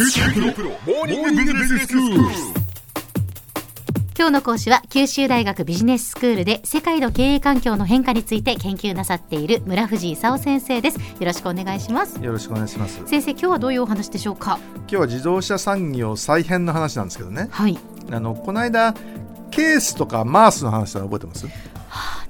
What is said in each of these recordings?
今日の講師は九州大学ビジネススクールで世界の経営環境の変化について研究なさっている村藤勲先生ですよろしくお願いしますよろしくお願いします。先生今日はどういうお話でしょうか？今日は自動車産業再編の話なんですけどね。はいあのこの間ケースとかマースの話したの覚えてます？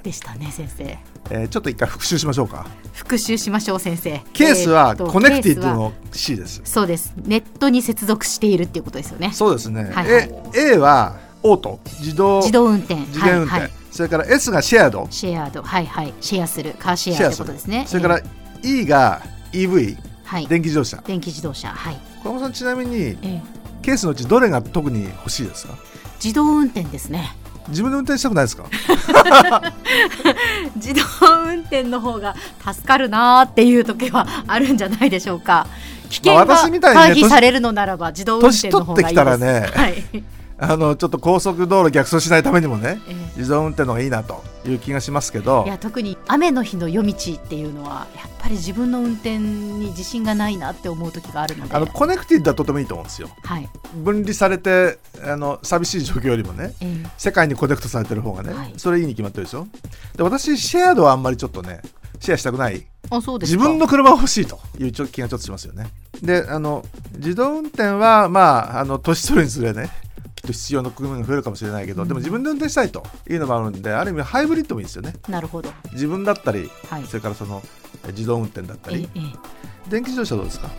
でしたね先生えーちょっと一回復習しましょうか。復習しましょう先生。ケースは connected の C です。そうです。ネットに接続しているっていうことですよね。そうですね。はいはい。え A は auto。自動自動運転。自動運転、はいはい、それから S が shared。shared。はいはい。シェアする。カーシェアってシェアする。ことですねそれからえ E が EV ーはい。電気自動車。電気自動車。はい、小山さんちなみにえーケースのうちどれが特に欲しいですか？自動運転ですね自分で運転したくないですか？自動運転の方が助かるなーっていう時はあるんじゃないでしょうか。危険まあが回避されるのならば自動運転の方がいいです。年取ってきたらねはい。あのちょっと高速道路逆走しないためにもねえー自動運転の方がいいなという気がしますけど。いや特に雨の日の夜道っていうのはやっぱり自分の運転に自信がないなって思う時があるので。あのコネクティッドはとてもいいと思うんですよ。はい、分離されてあの寂しい状況よりもねえー世界にコネクトされてる方がね、はい。それいいに決まってるでしょ？で私シェアドはあんまりちょっとねシェアしたくない。あそうですか。自分の車が欲しいという気がちょっとしますよね。であの自動運転はまああの年取るにつれねきっと必要な車が増えるかもしれないけど、でも自分で運転したいというのもあるんである意味ハイブリッドもいいですよね。なるほど。自分だったりはい。それからそのえ自動運転だったり。電気自動車どうですか？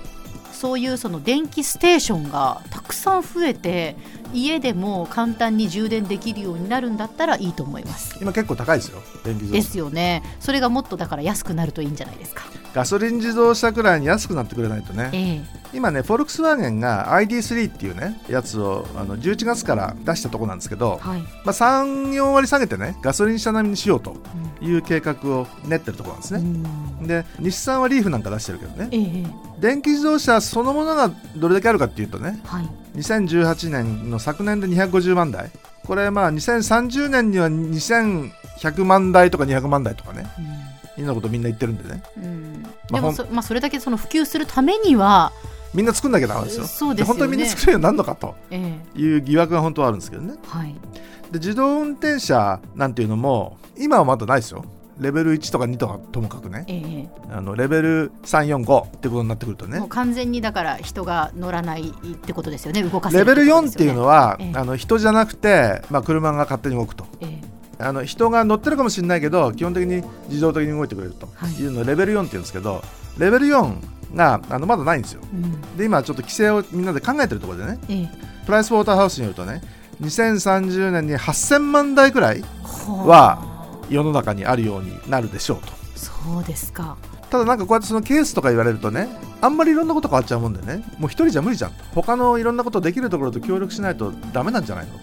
そういうその電気ステーションがたくさん増えて家でも簡単に充電できるようになるんだったらいいと思います。今結構高いですよ電気ですよね。それがもっとだから安くなるといいんじゃないですかガソリン自動車くらいに安くなってくれないとね。ええ。今ねフォルクスワーゲンが ID3 っていうねやつをあの11月から出したところなんですけど、はい、まあ、34割下げてねガソリン車並みにしようとうん。いう計画を練ってるところなんですね、うん。で日産はリーフなんか出してるけどね。ええ電気自動車そのものがどれだけあるかっていうとねはい。2018年の昨年で250万台。これまあ2030年には2100万台とか200万台とかね。いろんなことみんな言ってるんでね。うん。でもそ,、まあ、それだけその普及するためには、みんな作んなきゃダメですよ。そうですよね。本当にみんな作れるようになるのかとええ。いう疑惑が本当はあるんですけどね。はい。で自動運転車なんていうのも今はまだないですよ。レベル1とか2とかともかくね。ええ。あのレベル345ってことになってくるとね。もう完全にだから人が乗らないってことですよね。動かせるレベル4っていうのは、ええ。あの人じゃなくて、まあ、車が勝手に動くと。えあの人が乗ってるかもしれないけど基本的に自動的に動いてくれると。はい。いうのをレベル4っていうんですけどレベル4があのまだないんですよ。えうん。で今ちょっと規制をみんなで考えてるところでね。ええ。プライスウォーターハウスによるとね2030年に8000万台くらいは世の中にあるようになるでしょうと。そうですか。ただなんかこうやってそのケースとか言われるとねあんまりいろんなこと変わっちゃうもんでね。もう一人じゃ無理じゃん。と他のいろんなことできるところと協力しないとダメなんじゃないのと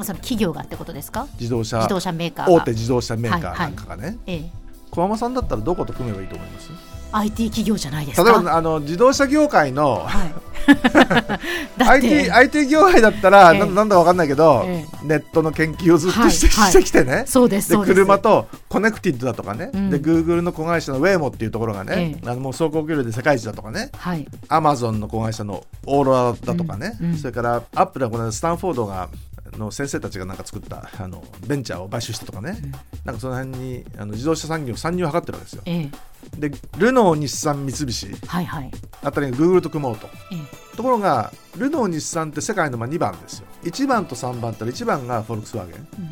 うんその企業がってことですか？自動車。自動車メーカーが。大手自動車メーカーなんかがね、ええ。小浜さんだったらどこと組めばいいと思います？IT 企業じゃないですか。例えばあの自動車業界のはい。IT, IT 業界だったら、ええ。ななんだかわかんないけど、えネットの研究をずっとして,、はい。はいしてきてね。そうですでそうです。車と connected だとかね、うん。で Google の子会社の Waymo っていうところがね、ええ。あのもう走行距離で世界一だとかね。はい。アマゾンの子会社のオーロラだとかね、うんうん。それからアップルはこの間スタンフォードがの先生たちがなんか作ったあのベンチャーを買収したとかね、うん。なんかその辺にあの自動車産業参入を図ってるわけですよ。ええ。でルノー日産三菱はいはい。あたりが Google と組もうとええ。ところがルノー日産って世界のまあ2番ですよ。1番と3番って1番がフォルクスワーゲン。うん。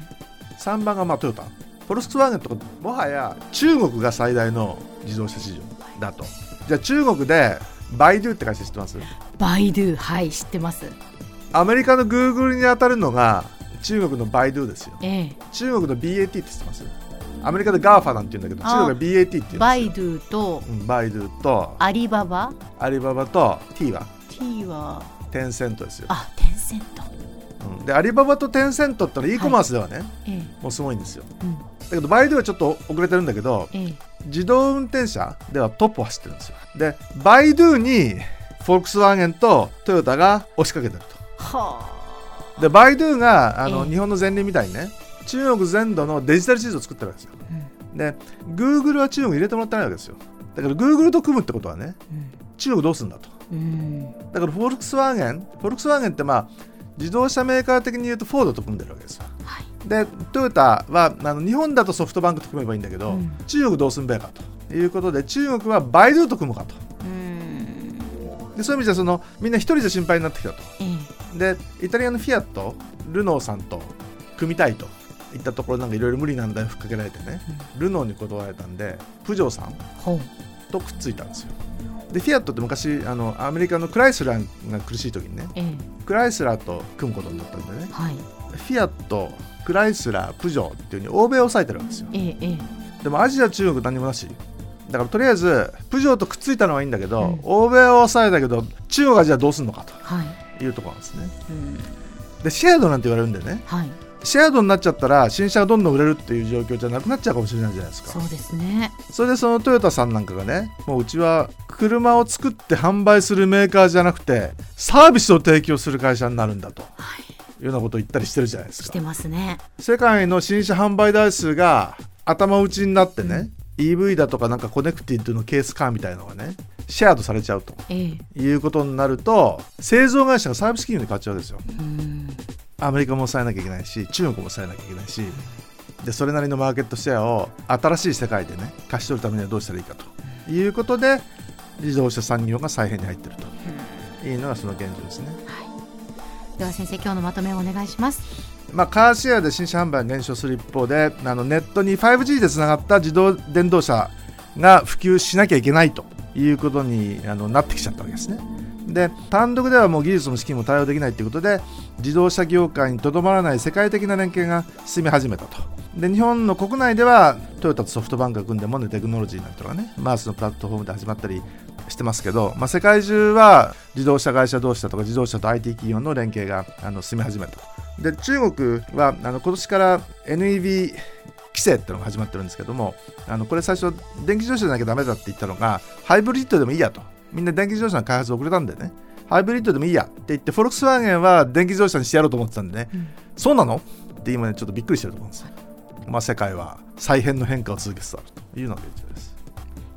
3番がまあトヨタ。フォルクスワーゲンとかもはや中国が最大の自動車市場だと。じゃあ中国でバイドゥって会社知ってます？バイドゥはい知ってますアメリカの Google に当たるのが中国のバイドゥですよ。ええ。中国の BAT って知ってます？アメリカで GAFA なんて言うんだけどあ中国が BAT って言うんですよ。バイドゥとうんバイドゥとアリババ？アリババと T は？T は？テンセントですよ、あテンセント。うん。でアリババとテンセントってのは e コマースではね、えもうすごいんですよ。えうん。だけどバイドゥはちょっと遅れてるんだけどええ自動運転車ではトップを走ってるんですよ。でバイドゥにフォルクスワーゲンとトヨタが押しかけてるはとでバイドゥがあの、ええ。日本のゼンリンみたいにね中国全土のデジタル地図を作ってるわけですよ。あ、うん。で Google は中国入れてもらってないわけですよ。だから Google と組むってことはねうん。中国どうするんだと。うん。だからフォルクスワーゲンフォルクスワーゲンってまあ自動車メーカー的に言うとフォードと組んでるわけですよ。はい。でトヨタはあの日本だとソフトバンクと組めばいいんだけど、うん。中国どうすんべえかということで中国はバイドゥと組むかと。うんでそういう意味じゃそのみんな一人じゃ心配になってきたと。ええ。でイタリアのフィアットルノーさんと組みたいといったところなんかいろいろ無理難題をふっかけられてね、ルノーに断られたんでプジョーさんとくっついたんですよ。でフィアットって昔あのアメリカのクライスラーが苦しい時にねええ。クライスラーと組むことになったんでね。はい。フィアットクライスラープジョーっていうふうに欧米を抑えてるわけですよ。ええええ。でもアジア中国何もなしだからとりあえずプジョーとくっついたのはいいんだけど、うん。欧米を抑えたけど中国はじゃあどうすんのかはい。というところなんですね。うん。でシェアドなんて言われるんでね。はい。シェアドになっちゃったら新車がどんどん売れるっていう状況じゃなくなっちゃうかもしれないじゃないですか。そうですね。それでそのトヨタさんなんかがねもううちは車を作って販売するメーカーじゃなくてサービスを提供する会社になるんだと。はい。いうようなことを言ったりしてるじゃないですか。してますね。世界の新車販売台数が頭打ちになってね、EV だとかなんかコネクティッドのケースカーみたいのがねシェアドされちゃうと。ええ。いうことになると製造会社がサービス企業に変わっちゃうんですよ。うん。アメリカも抑えなきゃいけないし中国も抑えなきゃいけないし。でそれなりのマーケットシェアを新しい世界でね勝ち取るためにはどうしたらいいかと。いうことで自動車産業が再編に入ってると。いうのがその現状ですね。では先生今日のまとめをお願いしますまあ、カーシェアで新車販売が減少する一方であのネットに 5G でつながった自動電動車が普及しなきゃいけないということにあのなってきちゃったわけですね。で単独ではもう技術も資金も対応できないということで自動車業界にとどまらない世界的な連携が進み始めたとで日本の国内ではトヨタとソフトバンクが組んでモネテクノロジーなんてのがねマースのプラットフォームで始まったりしてますけど、まあ、世界中は自動車会社同士だとか自動車と IT 企業の連携があの進み始めたとで中国はあの今年から NEV 規制っていうのが始まってるんですけどもあのこれ最初電気自動車じゃなきゃダメだって言ったのがハイブリッドでもいいやと。みんな電気自動車の開発遅れたんでね。ハイブリッドでもいいやって言ってフォルクスワーゲンは電気自動車にしてやろうと思ってたんでね、うん。そうなの？って今ねちょっとびっくりしてると思うんですよ、まあ、世界は再編の変化を続けつつあるというのが現状です